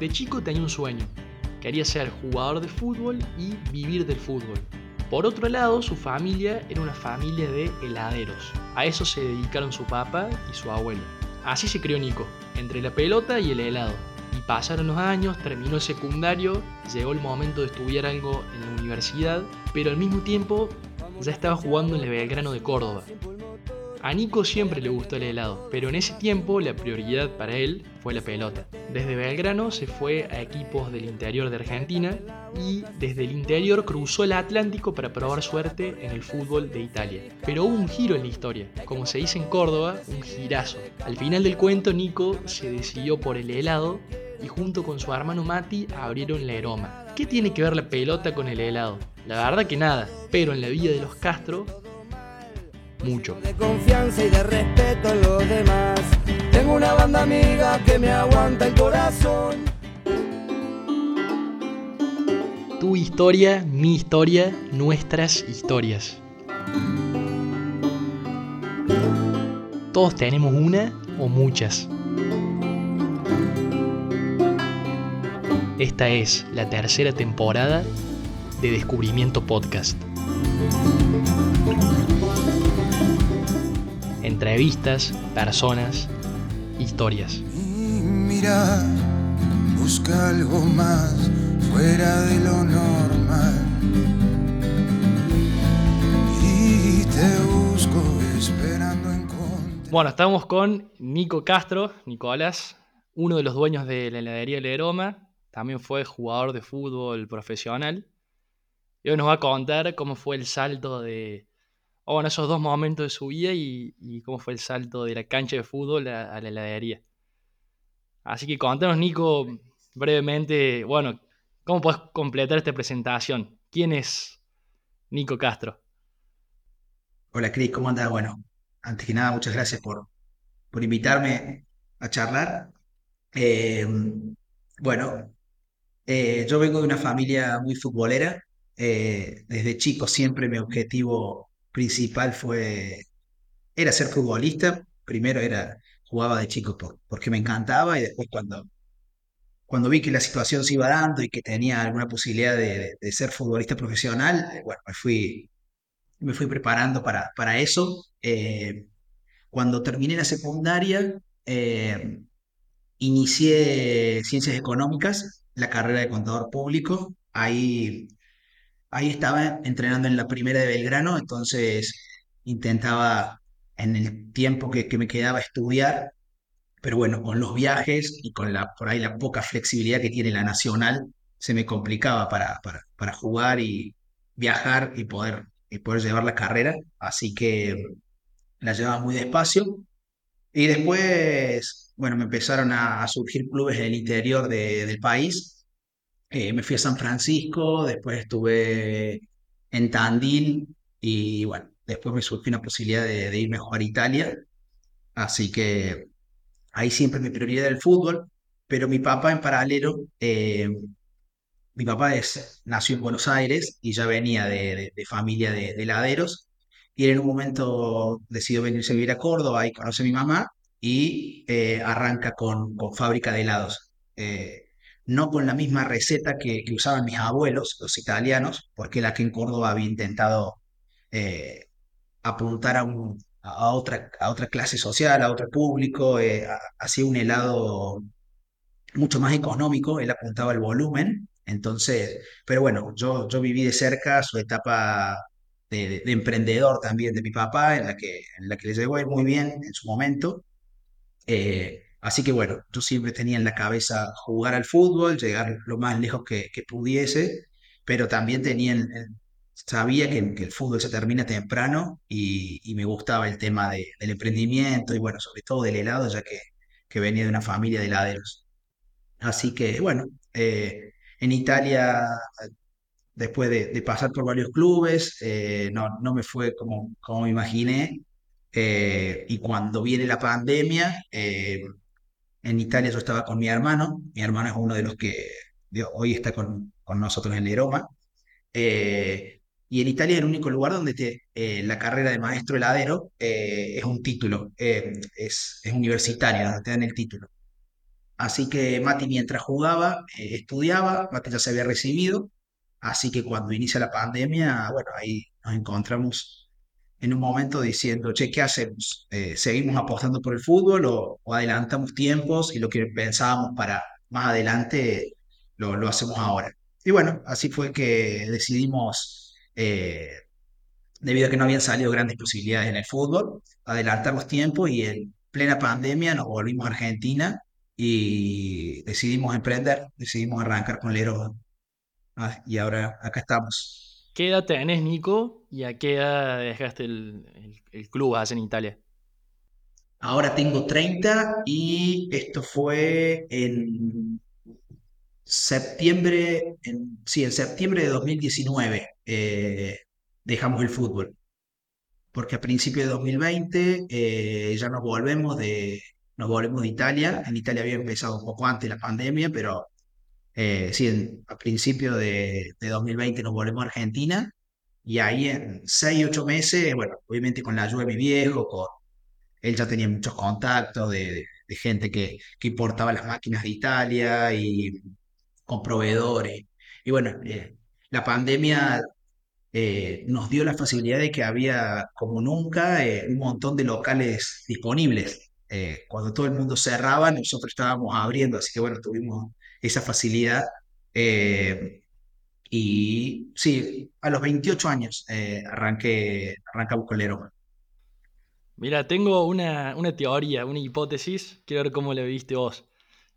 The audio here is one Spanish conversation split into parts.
De chico tenía un sueño. Quería ser jugador de fútbol y vivir del fútbol. Por otro lado, su familia era una familia de heladeros. A eso se dedicaron su papá y su abuelo. Así se crió Nico, entre la pelota y el helado. Y pasaron los años, terminó el secundario, llegó el momento de estudiar algo en la universidad, pero al mismo tiempo ya estaba jugando en el Belgrano de Córdoba. A Nico siempre le gustó el helado, pero en ese tiempo la prioridad para él fue la pelota. Desde Belgrano se fue a equipos del interior de Argentina y desde el interior cruzó el Atlántico para probar suerte en el fútbol de Italia. Pero hubo un giro en la historia, como se dice en Córdoba, un girazo. Al final del cuento Nico se decidió por el helado y junto con su hermano Mati abrieron la Eroma. ¿Qué tiene que ver la pelota con el helado? La verdad que nada, pero en la vida de los Castro mucho. De confianza y de respeto a los demás. Tengo una banda amiga que me aguanta el corazón. Tu historia, mi historia, nuestras historias. Todos tenemos una o muchas. Esta es la tercera temporada de Descubrimiento Podcast. Entrevistas, personas, historias. mira, busca algo más fuera de lo normal. Y te busco esperando encontrar. Bueno, estamos con Nico Castro, Nicolás, uno de los dueños de la heladería Leroma. También fue jugador de fútbol profesional. Y hoy nos va a contar cómo fue el salto de, o bueno, esos dos momentos de su vida y, cómo fue el salto de la cancha de fútbol a, la heladería. Así que contanos, Nico, brevemente, bueno, ¿cómo puedes completar esta presentación? ¿Quién es Nico Castro? Hola, Cris, ¿cómo andas? Bueno, antes que nada, muchas gracias por, por invitarme a charlar. Eh, bueno, eh, yo vengo de una familia muy futbolera. Eh, desde chico siempre mi objetivo principal fue, era ser futbolista. Primero era, jugaba de chico porque me encantaba y después cuando, cuando vi que la situación se iba dando y que tenía alguna posibilidad de, ser futbolista profesional, eh, bueno, me fui, me fui preparando para, para eso. Eh, cuando terminé la secundaria, eh, inicié ciencias económicas, la carrera de contador público. Ahí ahí estaba entrenando en la primera de Belgrano, entonces intentaba en el tiempo que, me quedaba estudiar, pero bueno, con los viajes y con la, por ahí la poca flexibilidad que tiene la nacional, se me complicaba para, para, jugar y viajar y poder, y poder llevar la carrera, así que la llevaba muy despacio. Y después, bueno, me empezaron a, surgir clubes en el interior del país eh, me fui a San Francisco, después estuve en Tandil y bueno, después me surgió una posibilidad de, irme a jugar a Italia. Así que ahí siempre mi prioridad era el fútbol, pero mi papá en paralelo, eh, mi papá es, nació en Buenos Aires y ya venía de, familia de, heladeros y en un momento decidió venirse a vivir a Córdoba y conoce a mi mamá y eh, arranca con, con fábrica de helados no con la misma receta que, usaban mis abuelos, los italianos, porque la que en Córdoba había intentado eh, apuntar a, otra, a otra clase social, a otro público, eh, hacía un helado mucho más económico, él apuntaba el volumen, entonces, pero bueno, yo, yo viví de cerca su etapa de, emprendedor también de mi papá, en la que, en la que le llegó muy bien en su momento. Eh, Así que bueno, yo siempre tenía en la cabeza jugar al fútbol, llegar lo más lejos que, pudiese, pero también tenía sabía que, el fútbol se termina temprano y, me gustaba el tema del emprendimiento y bueno, sobre todo del helado, ya que, que venía de una familia de heladeros. Así que bueno, eh, en Italia, después de, pasar por varios clubes, eh, no, no me fue como, como me imaginé. Eh, y cuando viene la pandemia, en Italia yo estaba con mi hermano, mi hermano es uno de los que hoy está con, con nosotros en Leroma. Eh, y en Italia es el único lugar donde te, eh, la carrera de maestro heladero eh, es un título, es, es universitaria, donde te dan el título. Así que Mati mientras jugaba, eh, estudiaba, Mati ya se había recibido, así que cuando inicia la pandemia, bueno, ahí nos encontramos en un momento diciendo, che, ¿qué hacemos? Eh, ¿seguimos apostando por el fútbol o, o adelantamos tiempos y lo que pensábamos para más adelante lo, lo hacemos ahora? Y bueno, así fue que decidimos, eh, debido a que no habían salido grandes posibilidades en el fútbol, adelantar los tiempos y en plena pandemia nos volvimos a Argentina y decidimos emprender, decidimos arrancar con Lero ah, y ahora acá estamos. ¿Qué edad tenés, Nico? ¿Y a qué edad dejaste el, club en Italia? Ahora tengo 30 y esto fue en septiembre, sí, en septiembre de 2019 eh, dejamos el fútbol, porque a principios de 2020 eh, ya nos volvemos de, nos volvemos de Italia. En Italia había empezado un poco antes la pandemia, pero eh, sí, en- a principios de, de 2020 nos volvemos a Argentina y ahí en 6 8 meses, bueno, obviamente con la ayuda de mi viejo, con, él ya tenía muchos contactos de- de gente que, que importaba las máquinas de Italia y con proveedores. Y bueno, eh, la pandemia eh, nos dio la facilidad de que había, como nunca, eh, un montón de locales disponibles. Eh, cuando todo el mundo cerraba, nosotros estábamos abriendo, así que bueno, tuvimos esa facilidad. Eh, y sí, a los 28 años eh, arranqué, arrancamos con Leroma. Mira, tengo una, una teoría, una hipótesis. Quiero ver cómo la viste vos.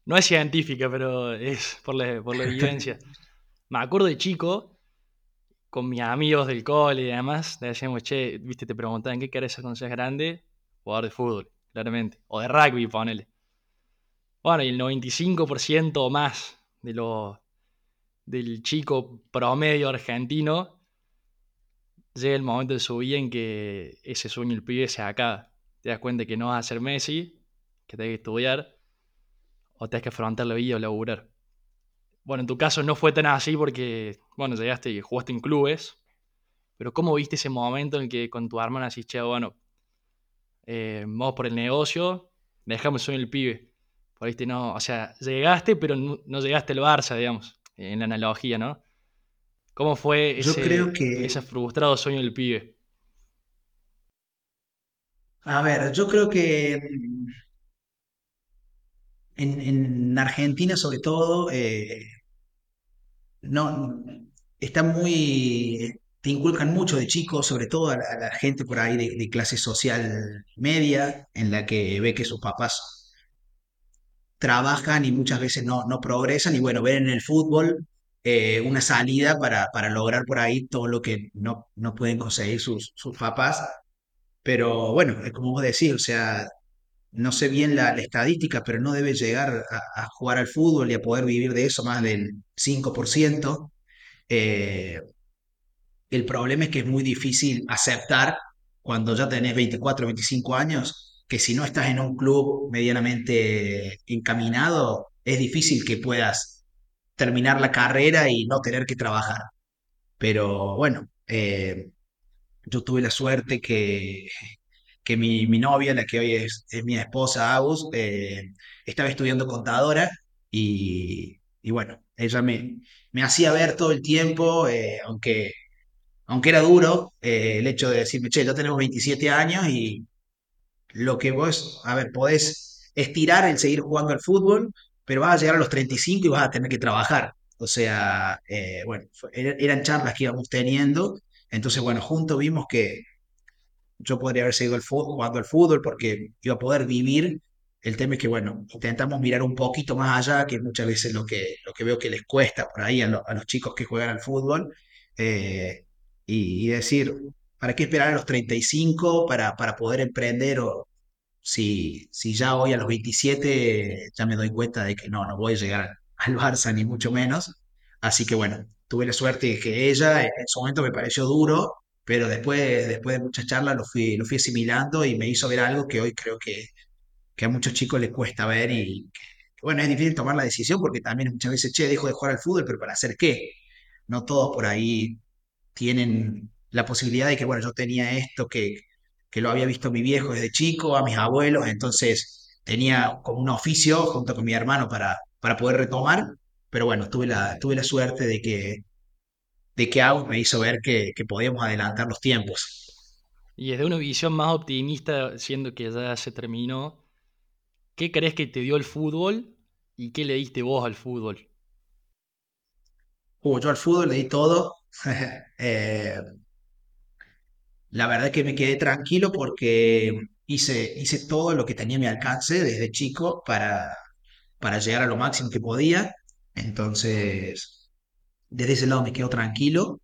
No es científica, pero es por la, por la evidencia. Me acuerdo de chico, con mis amigos del cole y demás, le decíamos, che, viste, te preguntaban, ¿qué querés ser cuando seas grande? Jugador de fútbol, claramente. O de rugby, ponele. Bueno, y el 95% o más de los, del chico promedio argentino llega el momento de su vida en que ese sueño del pibe se acaba. Te das cuenta que no vas a ser Messi, que tenés que estudiar, o tenés que afrontar la vida o laburar. Bueno, en tu caso no fue tan así porque, bueno, llegaste y jugaste en clubes, pero ¿cómo viste ese momento en el que con tu hermana decís, che, bueno, eh, vamos por el negocio, dejamos el sueño del pibe? Por no, o sea, llegaste, pero no, no llegaste al Barça, digamos, en la analogía, ¿no? ¿Cómo fue Yo creo ese, que, ese frustrado sueño del pibe? a ver, yo creo que en, en Argentina sobre todo, eh, no, está muy, te inculcan mucho de chicos, sobre todo a la, a la gente por ahí de, de clase social media, en la que ve que sus papás trabajan y muchas veces no, no progresan y bueno, ven en el fútbol eh, una salida para, para lograr por ahí todo lo que no, no pueden conseguir sus, sus papás. Pero bueno, como vos decís, o sea, no sé bien la, estadística, pero no debe llegar a, a jugar al fútbol y a poder vivir de eso más del 5%. Eh, el problema es que es muy difícil aceptar cuando ya tenés 24 25 años que si no estás en un club medianamente encaminado, es difícil que puedas terminar la carrera y no tener que trabajar. Pero bueno, eh, yo tuve la suerte que, que mi, mi novia, la que hoy es, mi esposa, Agus, eh, estaba estudiando contadora y, y bueno, ella me, me hacía ver todo el tiempo, eh, aunque aunque era duro el hecho de decirme, che, ya tenemos 27 años y lo que vos, a ver, podés estirar el seguir jugando al fútbol, pero vas a llegar a los 35 y vas a tener que trabajar. O sea, eh, bueno, er- eran charlas que íbamos teniendo. Entonces, bueno, juntos vimos que yo podría haber seguido el fútbol, jugando al fútbol porque iba a poder vivir. El tema es que, bueno, intentamos mirar un poquito más allá, que muchas veces lo que, lo que veo que les cuesta por ahí a, a los chicos que juegan al fútbol, eh, y decir, ¿para qué esperar a los 35 para, para poder emprender? O si, si ya hoy a los 27 ya me doy cuenta de que no, no voy a llegar al, Barça ni mucho menos. Así que bueno, tuve la suerte de que ella en su momento me pareció duro, pero después, después de muchas charlas lo fui, lo fui asimilando y me hizo ver algo que hoy creo que, que a muchos chicos les cuesta ver y que, bueno, es difícil tomar la decisión porque también muchas veces, che, dejo de jugar al fútbol, pero ¿para hacer qué? No todos por ahí tienen la posibilidad de que, bueno, yo tenía esto que, que lo había visto mi viejo desde chico, a mis abuelos, entonces tenía como un oficio junto con mi hermano para, para poder retomar, pero bueno, tuve la, tuve la suerte de que, de que Agus me hizo ver que, que podíamos adelantar los tiempos. Y desde una visión más optimista, siendo que ya se terminó, ¿qué crees que te dio el fútbol y qué le diste vos al fútbol? Uh, yo al fútbol le di todo. Eh, la verdad que me quedé tranquilo porque hice, hice todo lo que tenía a mi alcance desde chico para, para llegar a lo máximo que podía. Entonces, desde ese lado me quedo tranquilo.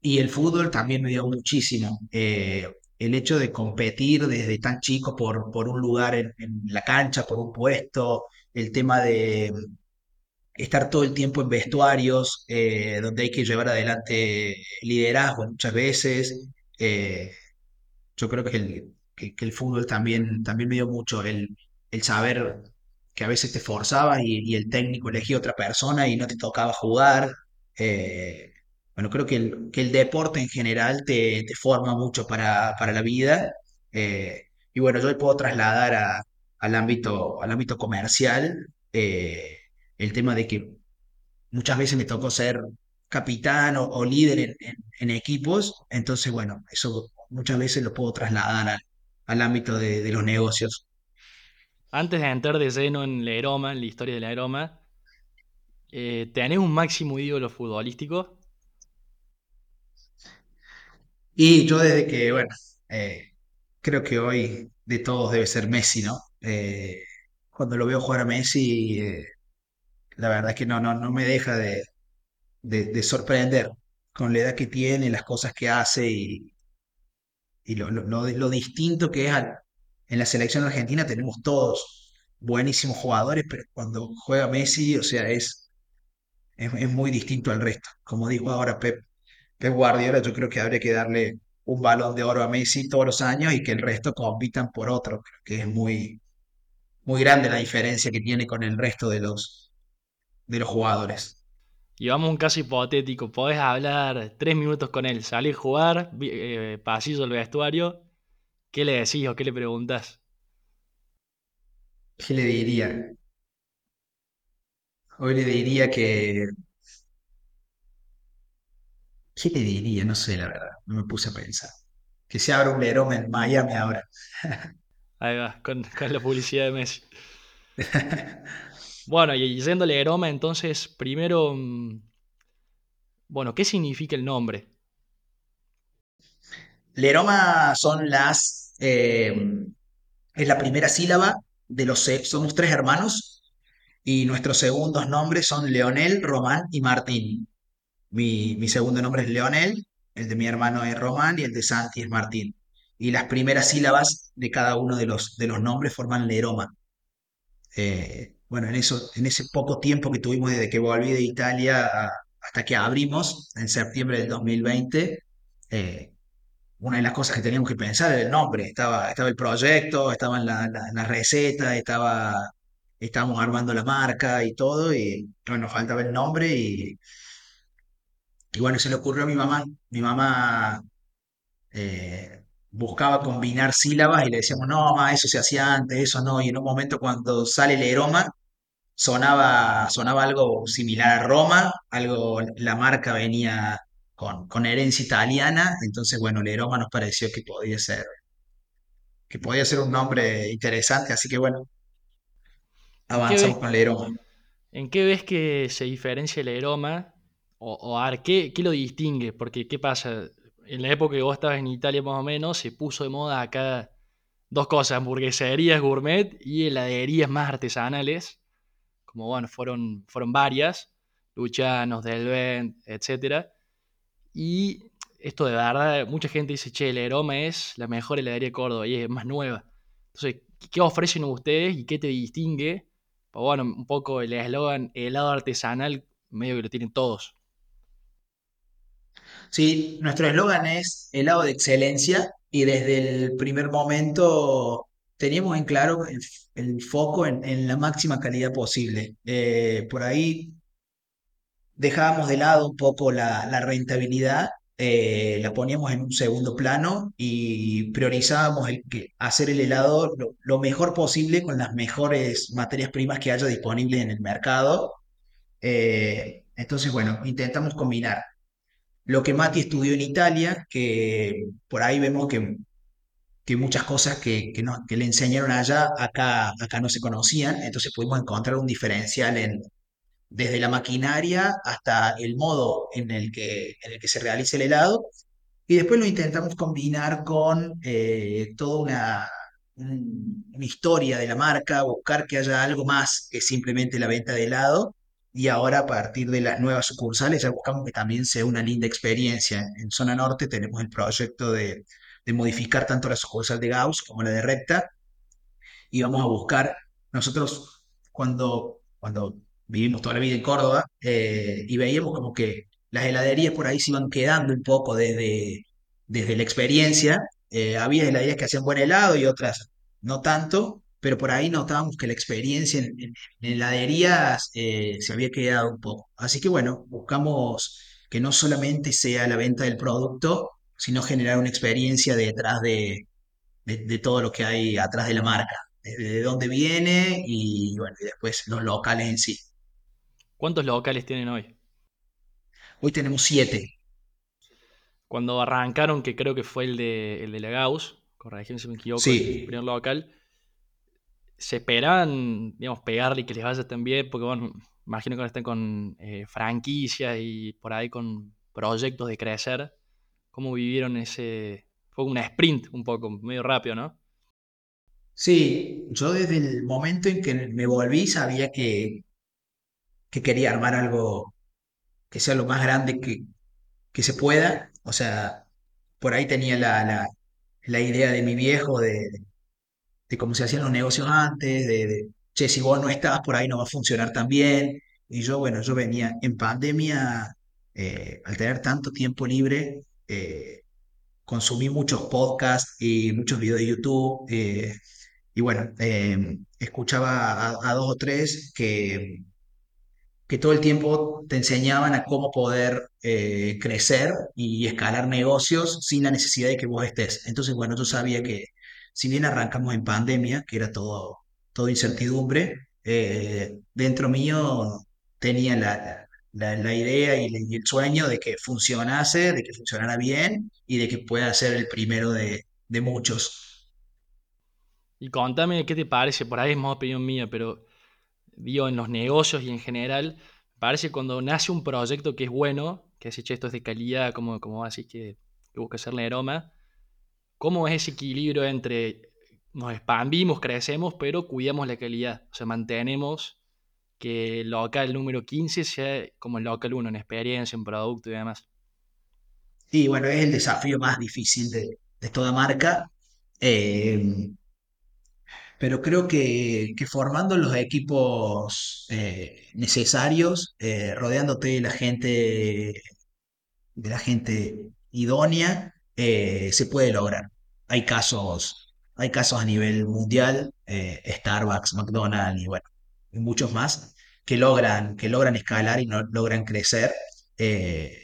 Y el fútbol también me dio muchísimo. Eh, el hecho de competir desde tan chico por, por un lugar en, en la cancha, por un puesto, el tema de estar todo el tiempo en vestuarios, eh, donde hay que llevar adelante liderazgo muchas veces. Eh, yo creo que el, que, el fútbol también, también me dio mucho el, el saber que a veces te forzaba y, el técnico elegía otra persona y no te tocaba jugar. Eh, bueno, creo que el, que el deporte en general te, forma mucho para, para la vida. Eh, y bueno, yo le puedo trasladar al ámbito, al ámbito comercial el tema de que muchas veces me tocó ser capitán o, o líder en, en- en equipos, entonces bueno, eso muchas veces lo puedo trasladar al, al ámbito de, de los negocios. Antes de entrar de lleno en la Eroma, en la historia de la Eroma, eh, ¿tenés un máximo ídolo futbolístico? Y yo desde que, bueno, eh, creo que hoy de todos debe ser Messi, ¿no? Eh, cuando lo veo jugar a Messi, eh, la verdad es que no, no, no me deja de, de, de sorprender con la edad que tiene, las cosas que hace y, y lo, lo, lo- distinto que es al- en la selección argentina. Tenemos todos buenísimos jugadores, pero cuando juega Messi, o sea, es, es, es muy distinto al resto. Como dijo ahora Pep, Pep Guardiola, yo creo que habría que darle un balón de oro a Messi todos los años y que el resto compitan por otro. Creo que es muy, muy grande la diferencia que tiene con el resto de los, de los jugadores. Y vamos a un caso hipotético, podés hablar tres minutos con él, salir a jugar, eh, pasillo del vestuario, ¿qué le decís o qué le preguntás? ¿Qué le diría? Hoy le diría que... ¿Qué le diría? No sé, la verdad. No me puse a pensar. Que se abra un Leroma en Miami ahora. Ahí va, con, con la publicidad de Messi. Bueno, y yéndole a Eroma, entonces, primero, mm, bueno, ¿qué significa el nombre? Leroma son las... eh, es la primera sílaba de los... Somos tres hermanos y nuestros segundos nombres son Leonel, Román y Martín. Mi, mi segundo nombre es Leonel, el de mi hermano es Román y el de Santi es Martín. Y las primeras sílabas de cada uno de los, de los nombres forman Leroma. Bueno, en eso, en ese poco tiempo que tuvimos desde que volví de Italia hasta que abrimos en septiembre del 2020, eh, una de las cosas que teníamos que pensar era el nombre. Estaba, estaba el proyecto, estaban la, la, la receta, estaba, estábamos armando la marca y todo, y bueno, nos faltaba el nombre y, y bueno, se le ocurrió a mi mamá. Mi mamá eh, buscaba combinar sílabas y le decíamos, no, eso se hacía antes, eso no, y en un momento cuando sale el aroma sonaba, sonaba algo similar a Roma, algo, la marca venía con, con herencia italiana, entonces bueno, Leroma nos pareció que podía ser, que podía ser un nombre interesante, así que bueno, ¿En qué avanzamos con Leroma. en qué ves que se diferencia el Eroma? O, o ¿qué, qué lo distingue? Porque, ¿qué pasa? En la época que vos estabas en Italia más o menos, se puso de moda acá dos cosas, hamburgueserías gourmet y heladerías más artesanales, como bueno, fueron, fueron varias, Lucianos, Delvent, etcétera. Y esto de verdad, mucha gente dice, che, el aroma es la mejor heladería de Córdoba y es más nueva. Entonces, ¿qué ofrecen ustedes y qué te distingue? Pues bueno, un poco el eslogan helado artesanal, medio que lo tienen todos. Sí, nuestro eslogan es helado de excelencia y desde el primer momento teníamos en claro el, el foco en, en la máxima calidad posible. Eh, por ahí dejábamos de lado un poco la, la rentabilidad eh, la poníamos en un segundo plano y priorizábamos el que hacer el helado lo, lo mejor posible con las mejores materias primas que haya disponibles en el mercado. Eh, entonces, bueno, intentamos combinar lo que Mati estudió en Italia, que por ahí vemos que, muchas cosas que, que, que le enseñaron allá, acá, acá no se conocían, entonces pudimos encontrar un diferencial en, desde la maquinaria hasta el modo en el que, en el que se realiza el helado, y después lo intentamos combinar con eh, toda una, un- una historia de la marca, buscar que haya algo más que simplemente la venta de helado. Y ahora a partir de las nuevas sucursales ya buscamos que también sea una linda experiencia. En Zona Norte tenemos el proyecto de, modificar tanto la sucursal de Gauss como la de Recta y vamos a buscar, nosotros cuando, cuando vivimos toda la vida en Córdoba eh, y veíamos como que las heladerías por ahí se iban quedando un poco desde, desde la experiencia, eh, había heladerías que hacían buen helado y otras no tanto, pero por ahí notábamos que la experiencia en, en- en heladerías eh, se había quedado un poco. Así que bueno, buscamos que no solamente sea la venta del producto, sino generar una experiencia detrás de de, de todo lo que hay atrás de la marca, de, de dónde viene y bueno, y después los locales en sí. ¿Cuántos locales tienen hoy? Hoy tenemos siete. Cuando arrancaron, que creo que fue el de, el de la Gauss, corregime si me equivoco, el Sí, primer local, se esperaban, digamos, pegarle y que les vaya tan bien, porque bueno, imagino que ahora con eh, franquicias y por ahí con proyectos de crecer. ¿Cómo vivieron ese? Fue una sprint un poco, medio rápido, ¿no? sí, yo desde el momento en que me volví sabía que, que quería armar algo que sea lo más grande que, que se pueda. O sea, por ahí tenía la, la, la idea de mi viejo de, de cómo se hacían los negocios antes, de, de, che, si vos no estás, por ahí no va a funcionar tan bien. Y yo, bueno, yo venía en pandemia, eh, al tener tanto tiempo libre, eh, consumí muchos podcasts y muchos videos de YouTube. eh, y bueno, eh, escuchaba a, a dos o tres que que todo el tiempo te enseñaban a cómo poder crecer y escalar negocios sin la necesidad de que vos estés. Entonces, bueno, yo sabía que si bien arrancamos en pandemia, que era todo, todo incertidumbre, eh, dentro mío tenía la, la, idea y, el sueño de que funcionase, de que funcionara bien y de que pueda ser el primero de, de muchos. Y contame qué te parece, por ahí es más opinión mía, pero digo, en los negocios y en general, parece cuando nace un proyecto que es bueno, que has hecho es de calidad, como, como así que, que busca hacerle aroma, ¿cómo es ese equilibrio entre nos expandimos, crecemos, pero cuidamos la calidad? O sea, mantenemos que el local número 15 sea como el local uno en experiencia, en producto y demás. Y bueno, es el desafío más difícil de, toda marca. Eh, pero creo que, que formando los equipos eh, necesarios, eh, rodeándote de la gente, de la gente idónea, eh, se puede lograr. Hay casos, hay casos a nivel mundial, eh, Starbucks, McDonald's y bueno, muchos más, que logran, que logran escalar y no, logran crecer. eh,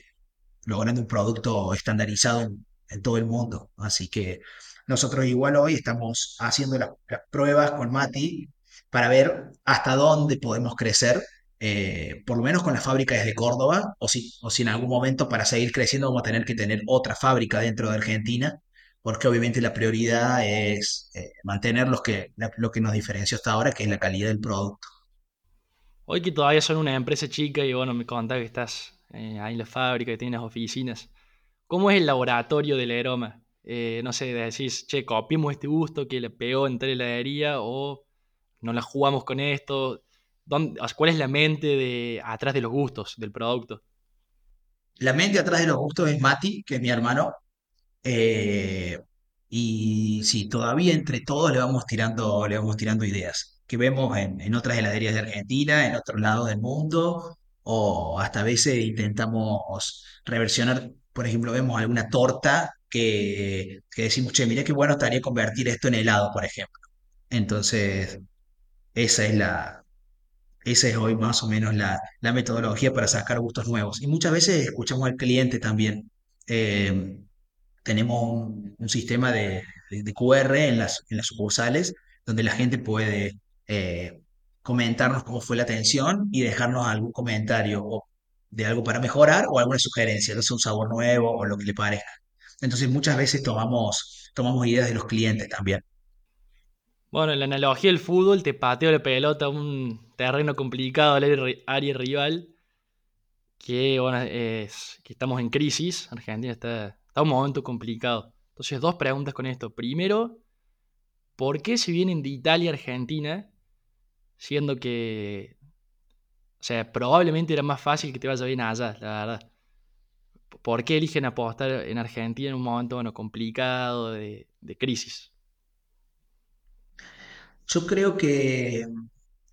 logrando un producto estandarizado en, todo el mundo. Así que nosotros igual hoy estamos haciendo la- las pruebas con Mati para ver hasta dónde podemos crecer, eh, por lo menos con la fábrica desde Córdoba, o si, o si en algún momento para seguir creciendo vamos a tener que tener otra fábrica dentro de Argentina, porque obviamente la prioridad es eh, mantener los que, lo que nos diferencia hasta ahora, que es la calidad del producto. Hoy que todavía son una empresa chica y bueno, me contás que estás eh, ahí en la fábrica, que tienes oficinas. ¿Cómo es el laboratorio del aroma? No sé, decís, che, copiemos este gusto que le pegó en tal heladería o no la jugamos con esto. ¿Dónde- o sea, ¿Cuál es la mente de, atrás de los gustos del producto? La mente atrás de los gustos es Mati, que es mi hermano, Eh, y sí, todavía entre todos le vamos tirando, le vamos tirando ideas que vemos en, en otras heladerías de Argentina, en otros lados del mundo, o hasta a veces intentamos reversionar, por ejemplo, vemos alguna torta que, que decimos, che, mira qué bueno estaría convertir esto en helado, por ejemplo. Entonces, esa es la, esa es hoy más o menos la, la metodología para sacar gustos nuevos. Y muchas veces escuchamos al cliente también. eh, tenemos un, sistema de, de- QR en las, en las sucursales donde la gente puede eh, comentarnos cómo fue la atención y dejarnos algún comentario o de algo para mejorar o alguna sugerencia, no un sabor nuevo o lo que le parezca. Entonces muchas veces tomamos, tomamos ideas de los clientes también. Bueno, en la analogía del fútbol, te pateo la pelota un terreno complicado al área rival, que estamos en crisis. Argentina está, en un momento complicado. Entonces, dos preguntas con esto. Primero, ¿por qué se vienen de Italia a Argentina, siendo que, o sea, probablemente era más fácil que te vaya bien allá, la verdad? ¿Por qué eligen apostar en Argentina en un momento, bueno, complicado de, de crisis? Yo creo que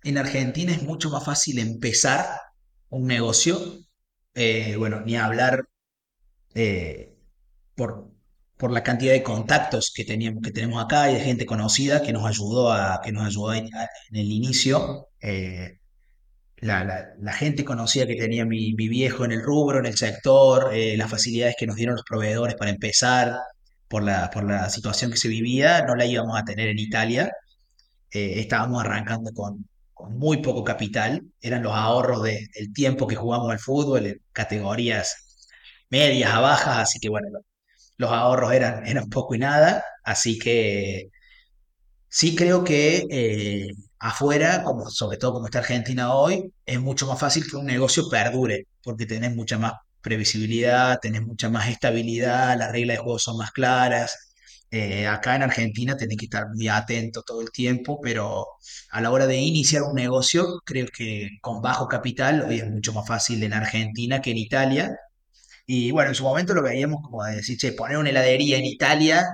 en Argentina es mucho más fácil empezar un negocio, eh, bueno, ni hablar eh, por, por la cantidad de contactos que teníamos, que tenemos acá y de gente conocida que nos ayudó a, que nos ayudó en, el inicio. Eh, la, la- gente conocida que tenía mi, mi viejo en el rubro, en el sector, las facilidades que nos dieron los proveedores para empezar por la, por la situación que se vivía, no la íbamos a tener en Italia. Estábamos arrancando con muy poco capital, eran los ahorros de- del tiempo que jugamos al fútbol en categorías medias a bajas, así que bueno, los ahorros eran, poco y nada, así que sí creo que eh, afuera, como, sobre todo como está Argentina hoy, es mucho más fácil que un negocio perdure, porque tenés mucha más previsibilidad, tenés mucha más estabilidad, las reglas de juego son más claras. Eh, acá en Argentina tenés que estar muy atento todo el tiempo, pero a la hora de iniciar un negocio, creo que con bajo capital hoy es mucho más fácil en Argentina que en Italia y bueno, en su momento lo veíamos como de decir, che, poner una heladería en Italia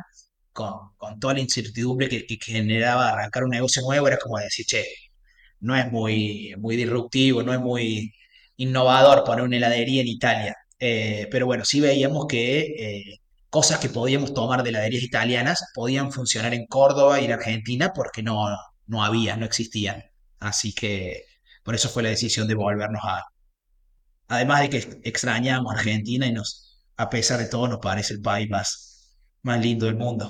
con, con toda la incertidumbre que, que generaba arrancar un negocio nuevo, era como decir, che, no es muy, muy disruptivo, no es muy innovador poner una heladería en Italia. Eh, pero bueno, sí veíamos que eh, cosas que podíamos tomar de heladerías italianas podían funcionar en Córdoba y en Argentina porque no, no había, no existían. Así que por eso fue la decisión de volvernos a, Además de que extrañamos Argentina y nos, a pesar de todo, nos parece el país más, más lindo del mundo.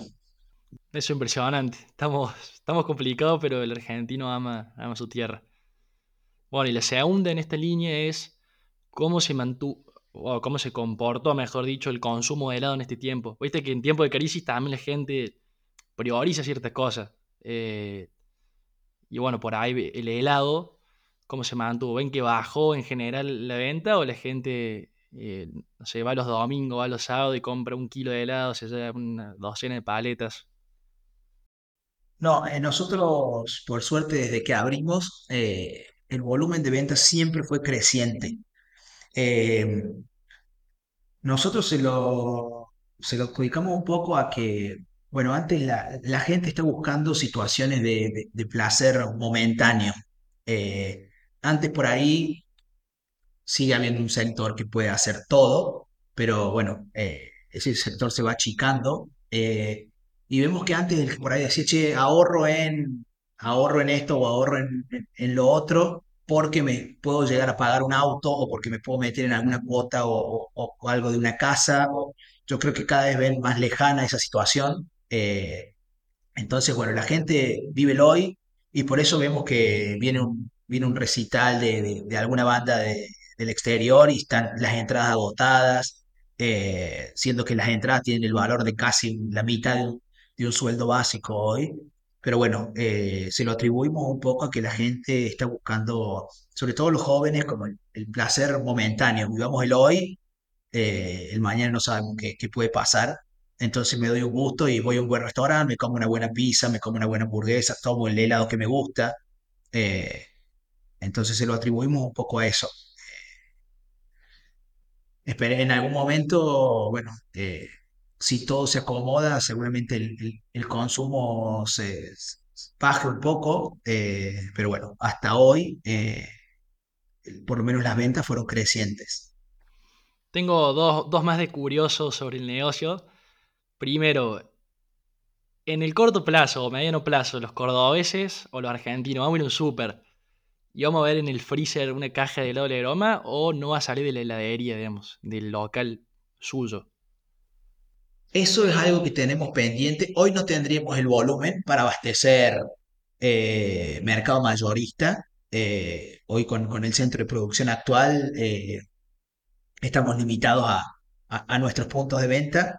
Eso es impresionante. Estamos, estamos complicados, pero el argentino ama, ama su tierra. Bueno, y la segunda en esta línea es cómo se mantuvo, o cómo se comportó, mejor dicho, el consumo de helado en este tiempo. Viste que en tiempo de crisis también la gente prioriza ciertas cosas. Eh, y bueno, por ahí el helado, cómo se mantuvo. ¿Ven que bajó en general la venta o la gente, eh, no sé, va los domingos, va los sábados y compra un kilo de helado, se lleva una docena de paletas? No, eh, nosotros, por suerte, desde que abrimos, eh, el volumen de ventas siempre fue creciente. Eh, nosotros se lo, se lo adjudicamos un poco a que, bueno, antes la, la gente está buscando situaciones de, de- placer momentáneo. Eh, antes por ahí sigue habiendo un sector que puede hacer todo, pero bueno, eh, ese sector se va achicando. y vemos que antes por ahí decía, che, ahorro en, ahorro en esto o ahorro en- en lo otro, porque me puedo llegar a pagar un auto o porque me puedo meter en alguna cuota o, algo de una casa. yo creo que cada vez ven más lejana esa situación. eh, entonces, bueno, la gente vive el hoy y por eso vemos que viene un, viene un recital de, de- alguna banda de- del exterior y están las entradas agotadas, eh, siendo que las entradas tienen el valor de casi la mitad de un sueldo básico hoy. Pero bueno, eh, se lo atribuimos un poco a que la gente está buscando, sobre todo los jóvenes, como el, placer momentáneo. Vivamos el hoy eh, el mañana no sabemos qué, qué puede pasar. Entonces me doy un gusto y voy a un buen restaurante, me como una buena pizza, me como una buena hamburguesa, tomo el helado que me gusta. eh, entonces se lo atribuimos un poco a eso. Esperé en algún momento, bueno, eh, si todo se acomoda, seguramente el, el- consumo se baje un poco, eh, pero bueno, hasta hoy, eh, por lo menos las ventas fueron crecientes. Tengo dos, dos más de curiosos sobre el negocio. Primero, en el corto plazo o mediano plazo, los cordobeses o los argentinos, vamos a ir a un súper y vamos a ver en el freezer una caja de helado de la broma o no va a salir de la heladería, digamos, del local suyo. Eso es algo que tenemos pendiente. Hoy no tendríamos el volumen para abastecer eh, mercado mayorista. Eh, hoy con, con el centro de producción actual eh, estamos limitados a, a- nuestros puntos de venta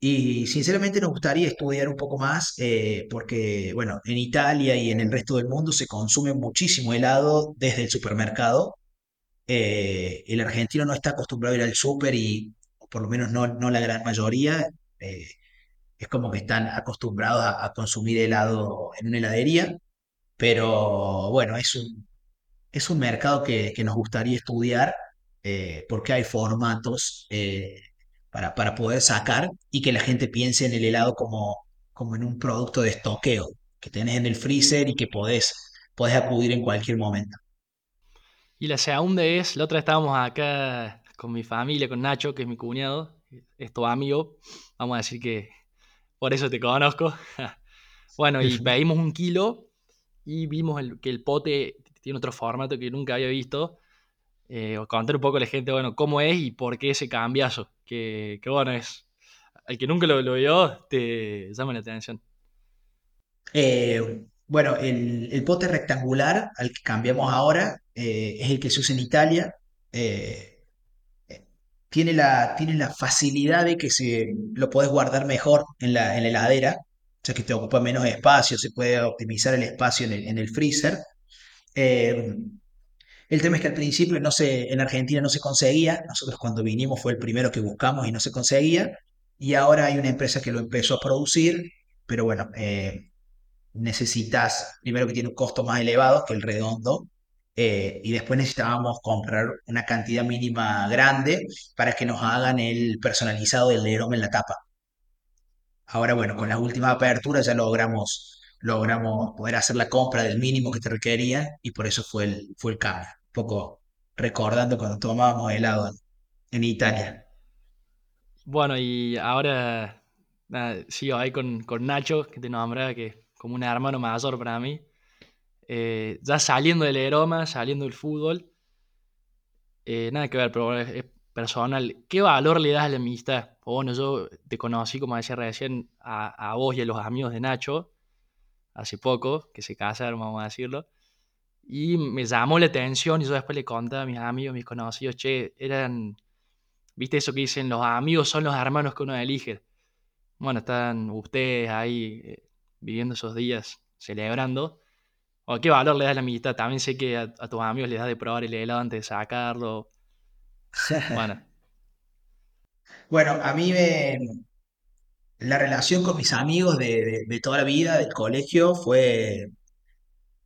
y sinceramente nos gustaría estudiar un poco más porque, bueno, en Italia y en el resto del mundo se consume muchísimo helado desde el supermercado. El argentino no está acostumbrado a ir al súper y, por lo menos no, no la gran mayoría. Eh, es como que están acostumbrados a, consumir helado en una heladería, pero bueno, es un, es un mercado que, que nos gustaría estudiar eh, porque hay formatos eh, para, para poder sacar y que la gente piense en el helado como, como en un producto de estoqueo que tenés en el freezer y que podés, podés acudir en cualquier momento. Y la segunda es, la otra estábamos acá con mi familia, con Nacho, que es mi cuñado, es tu amigo, vamos a decir que por eso te conozco. Bueno, y pedimos un kilo y vimos el- que el pote tiene otro formato que nunca había visto. Eh, contar un poco a la gente, bueno, cómo es y por qué ese cambiazo. Que, que bueno, es. Al que nunca lo, lo vio, te llama la atención. Eh, bueno, el, el pote rectangular al que cambiamos ahora eh, es el que se usa en Italia. Eh, tiene la, tiene la facilidad de que se, lo podés guardar mejor en la, en la heladera, o sea que te ocupa menos espacio, se puede optimizar el espacio en el, freezer. Eh, el tema es que al principio no se, en Argentina no se conseguía, nosotros cuando vinimos fue el primero que buscamos y no se conseguía, y ahora hay una empresa que lo empezó a producir, pero bueno, eh, necesitas, primero que tiene un costo más elevado que el redondo, eh, y después necesitábamos comprar una cantidad mínima grande para que nos hagan el personalizado del Lerome en la tapa. Ahora, bueno, con las últimas aperturas ya logramos, logramos poder hacer la compra del mínimo que te requería y por eso fue el, fue el cambio. Un poco recordando cuando tomábamos helado en, en Italia. Bueno, y ahora nada, sigo ahí con, con Nacho, que te nombraba que como un hermano mayor para mí. Eh, ya saliendo del aroma, saliendo del fútbol, eh, nada que ver, pero es, personal. ¿Qué valor le das a la amistad? O bueno, yo te conocí, como decía recién, a, a vos y a los amigos de Nacho hace poco, que se casaron, vamos a decirlo. Y me llamó la atención y yo después le conté a mis amigos, mis conocidos, che, eran, viste eso que dicen, los amigos son los hermanos que uno elige. Bueno, están ustedes ahí eh, viviendo esos días, celebrando. O qué valor le das a la amistad. También sé que a, tus amigos les das de probar el helado antes de sacarlo. Bueno, Bueno, a mí me, la relación con mis amigos de, toda la vida, del colegio, fue,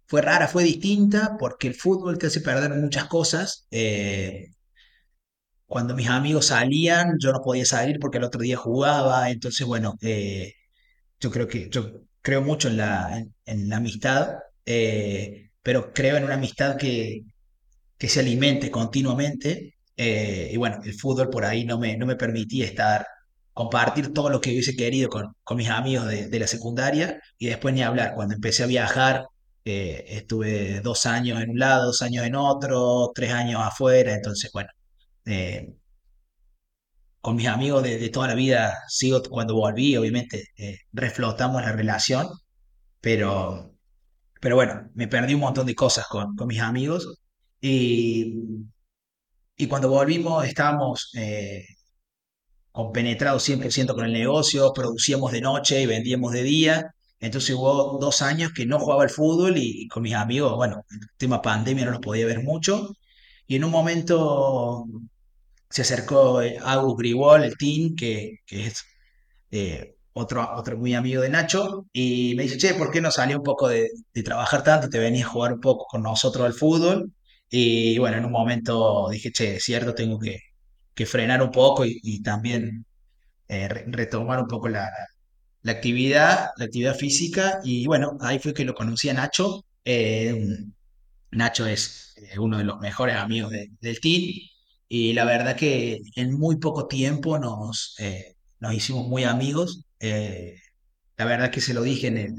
fue rara, fue distinta, porque el fútbol te hace perder muchas cosas. Eh, cuando mis amigos salían, yo no podía salir porque el otro día jugaba. Entonces, bueno, eh, yo creo que yo creo mucho en la, en la amistad, eh, pero creo en una amistad que, que se alimente continuamente. eh, y bueno, el fútbol por ahí no me, no me permitía estar, compartir todo lo que hubiese querido con, con mis amigos de, de la secundaria y después ni hablar. Cuando empecé a viajar, eh, estuve dos años en un lado, dos años en otro, tres años afuera. Entonces, bueno, con mis amigos de, de toda la vida sigo cuando volví, obviamente, reflotamos la relación, pero, pero bueno, me perdí un montón de cosas con, con mis amigos. Y y cuando volvimos estábamos eh, compenetrados 100% con el negocio, producíamos de noche y vendíamos de día. Entonces hubo dos años que no jugaba al fútbol y, con mis amigos, bueno, el tema pandemia no los podía ver mucho. Y en un momento se acercó eh, Agus Grigol, el team, que, que es eh, otro, otro muy amigo de Nacho, y me dice, che, ¿por qué no salía un poco de, trabajar tanto te venías a jugar un poco con nosotros al fútbol? Y bueno, en un momento dije, che, es cierto, tengo que, que frenar un poco y, también eh, re- retomar un poco la, la actividad, la actividad física. Y bueno, ahí fue que lo conocí a Nacho. Eh, Nacho es eh, uno de los mejores amigos de- del team y la verdad que en muy poco tiempo nos, nos hicimos muy amigos. Eh, la verdad que se lo dije en el,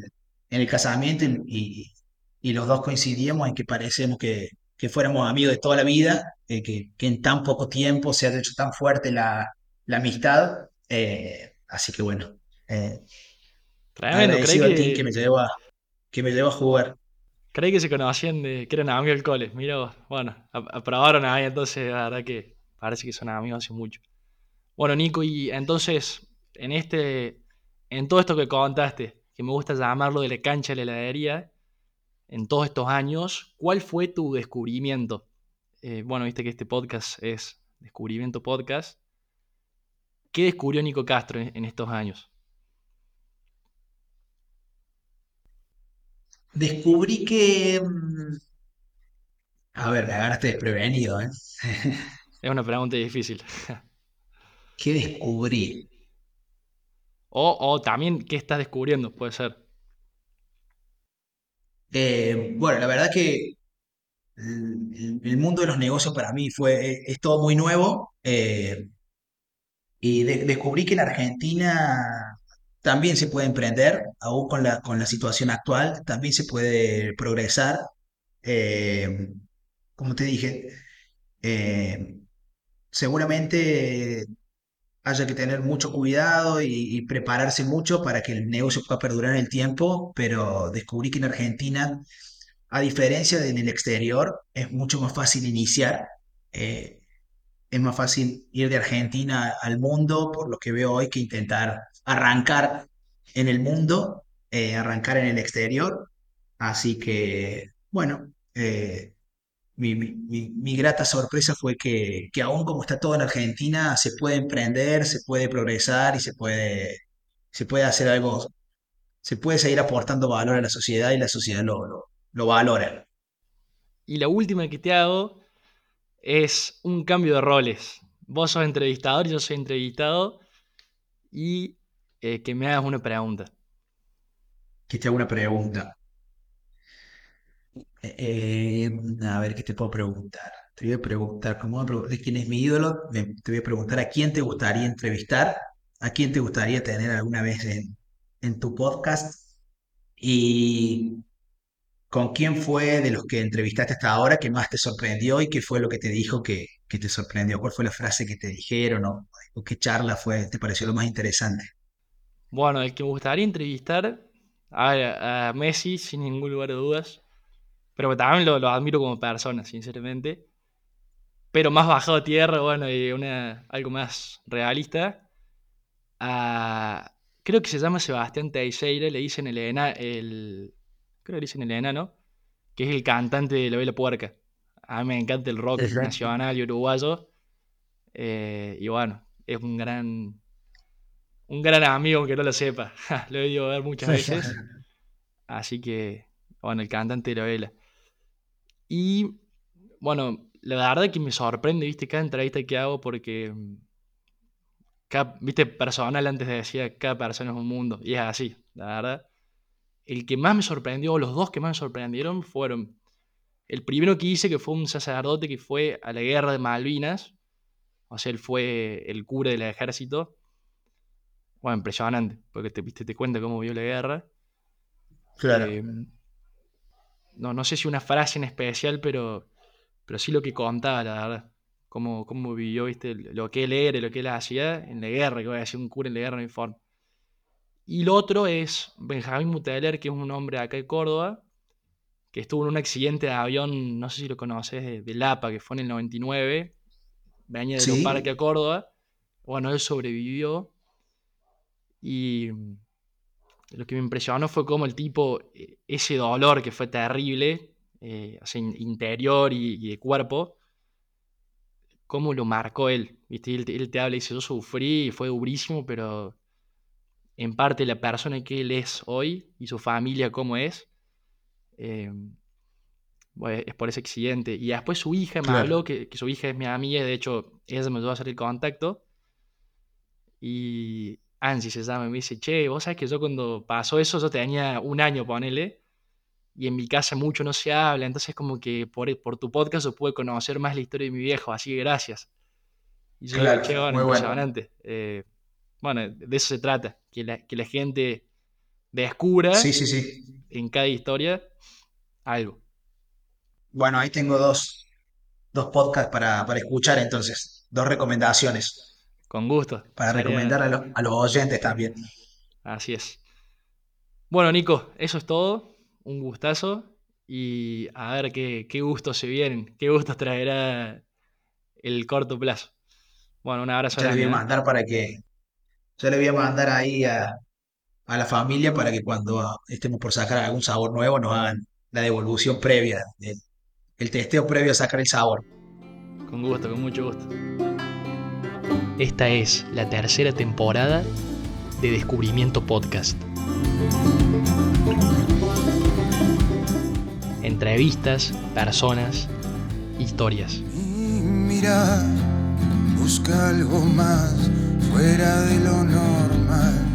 en el casamiento y, y- y los dos coincidíamos en que parecemos que, que fuéramos amigos de toda la vida, eh, que, que en tan poco tiempo se ha hecho tan fuerte la, la amistad. Eh, así que bueno, agradecido a ti que que, me llevó a, que me llevó a jugar. creí que se conocían de que eran amigos del cole. Mira vos, bueno, ap- aprobaron ahí, entonces la verdad que parece que son amigos hace mucho. Bueno, Nico, y entonces, en este, en todo esto que contaste, que me gusta llamarlo de la cancha de la heladería, en todos estos años, ¿cuál fue tu descubrimiento? Eh, bueno, viste que este podcast es Descubrimiento Podcast. ¿Qué descubrió Nico Castro en, en estos años? Descubrí que, mm, a ver, me agarraste desprevenido, ¿eh? Es una pregunta difícil. ¿Qué descubrí? O, o también, ¿qué estás descubriendo? Puede ser. Eh, bueno, la verdad que el, el mundo de los negocios para mí fue, es todo muy nuevo. eh, Y de- descubrí que en Argentina también se puede emprender, aún con la, con la situación actual, también se puede progresar. Eh, como te dije, eh, seguramente haya que tener mucho cuidado y, prepararse mucho para que el negocio pueda perdurar en el tiempo, pero descubrí que en Argentina, a diferencia de en el exterior, es mucho más fácil iniciar. Eh, es más fácil ir de Argentina al mundo, por lo que veo hoy, que intentar arrancar en el mundo, eh, arrancar en el exterior. Así que, bueno, eh, mi, mi- mi- grata sorpresa fue que, que aún como está todo en Argentina, se puede emprender, se puede progresar y se puede, se puede hacer algo, se puede seguir aportando valor a la sociedad y la sociedad lo, lo, lo valora. Y la última que te hago es un cambio de roles. Vos sos entrevistador, yo soy entrevistado y eh, que me hagas una pregunta. Que te hago una pregunta. Eh, a ver, ¿qué te puedo preguntar? Te voy a preguntar, ¿cómo de quién es mi ídolo? Te voy a preguntar a quién te gustaría entrevistar, a quién te gustaría tener alguna vez en, en tu podcast y con quién fue de los que entrevistaste hasta ahora que más te sorprendió y qué fue lo que te dijo que, que te sorprendió, cuál fue la frase que te dijeron o, o qué charla fue, te pareció lo más interesante. Bueno, el que me gustaría entrevistar a, a Messi, sin ningún lugar de dudas, pero también lo, lo admiro como persona, sinceramente. Pero más bajado a tierra, bueno, y una, algo más realista. a- creo que se llama Sebastián Teixeira, le dicen el, ena- el creo que le dicen el enano, que es el cantante de La Vela Puerca. A mí me encanta el rock Exacto. nacional y uruguayo. eh, y bueno, es un gran, un gran amigo, aunque no lo sepa. lo he ido a ver muchas veces. Así que, bueno, el cantante de La Vela. Y, bueno, la verdad que me sorprende, viste, cada entrevista que hago porque, mm, cada, viste, personal antes decía, cada persona es un mundo. Y es así, la verdad. El que más me sorprendió, o los dos que más me sorprendieron, fueron el primero que hice, que fue un sacerdote que fue a la guerra de Malvinas. O sea, él fue el cura del ejército. Bueno, impresionante, porque te, viste, te cuenta cómo vio la guerra. Claro, Eh, no, no sé si una frase en especial, pero, pero sí lo que contaba, la verdad. Cómo, cómo vivió, viste, lo que él era, y lo que él hacía en la guerra, que voy a decir un cura en la guerra, no hay forma. Y lo otro es Benjamín Muteler, que es un hombre acá de Córdoba, que estuvo en un accidente de avión, no sé si lo conoces, de, de Lapa, que fue en el 99, venía de sí, Parque a Córdoba. Bueno, él sobrevivió y lo que me impresionó fue cómo el tipo, eh, ese dolor que fue terrible, eh, o sea, in- interior y, y de cuerpo, cómo lo marcó él. ¿Viste? Él, te- él te habla y dice, yo sufrí, fue durísimo, pero en parte la persona que él es hoy y su familia como es, eh, bueno, es por ese accidente. Y después su hija me claro. habló, que, que su hija es mi amiga, de hecho, ella me ayudó a hacer el contacto. Y Angie se llama, y me dice, che, vos sabés que yo cuando pasó eso, yo tenía un año, ponele, y en mi casa mucho no se habla, entonces como que por, por tu podcast yo pude conocer más la historia de mi viejo, así que gracias. Y yo Claro, che, bueno, muy bueno. impresionante. Eh, bueno, de eso se trata, que la, que la gente descubra Sí, sí, sí. en cada historia algo. Bueno, ahí tengo dos, dos podcasts para, para escuchar entonces, dos recomendaciones. Con gusto. Para recomendar a, a los oyentes también. Así es. Bueno, Nico, eso es todo. Un gustazo. Y a ver qué, qué gustos se vienen, qué gustos traerá el corto plazo. Bueno, un abrazo. Ya le voy a ¿eh? mandar para que. Ya le voy a mandar ahí a, a la familia para que cuando estemos por sacar algún sabor nuevo nos hagan la devolución previa, el, el testeo previo a sacar el sabor. Con gusto, con mucho gusto. Esta es la tercera temporada de Descubrimiento Podcast. Entrevistas, personas, historias. Y mira, busca algo más fuera de lo normal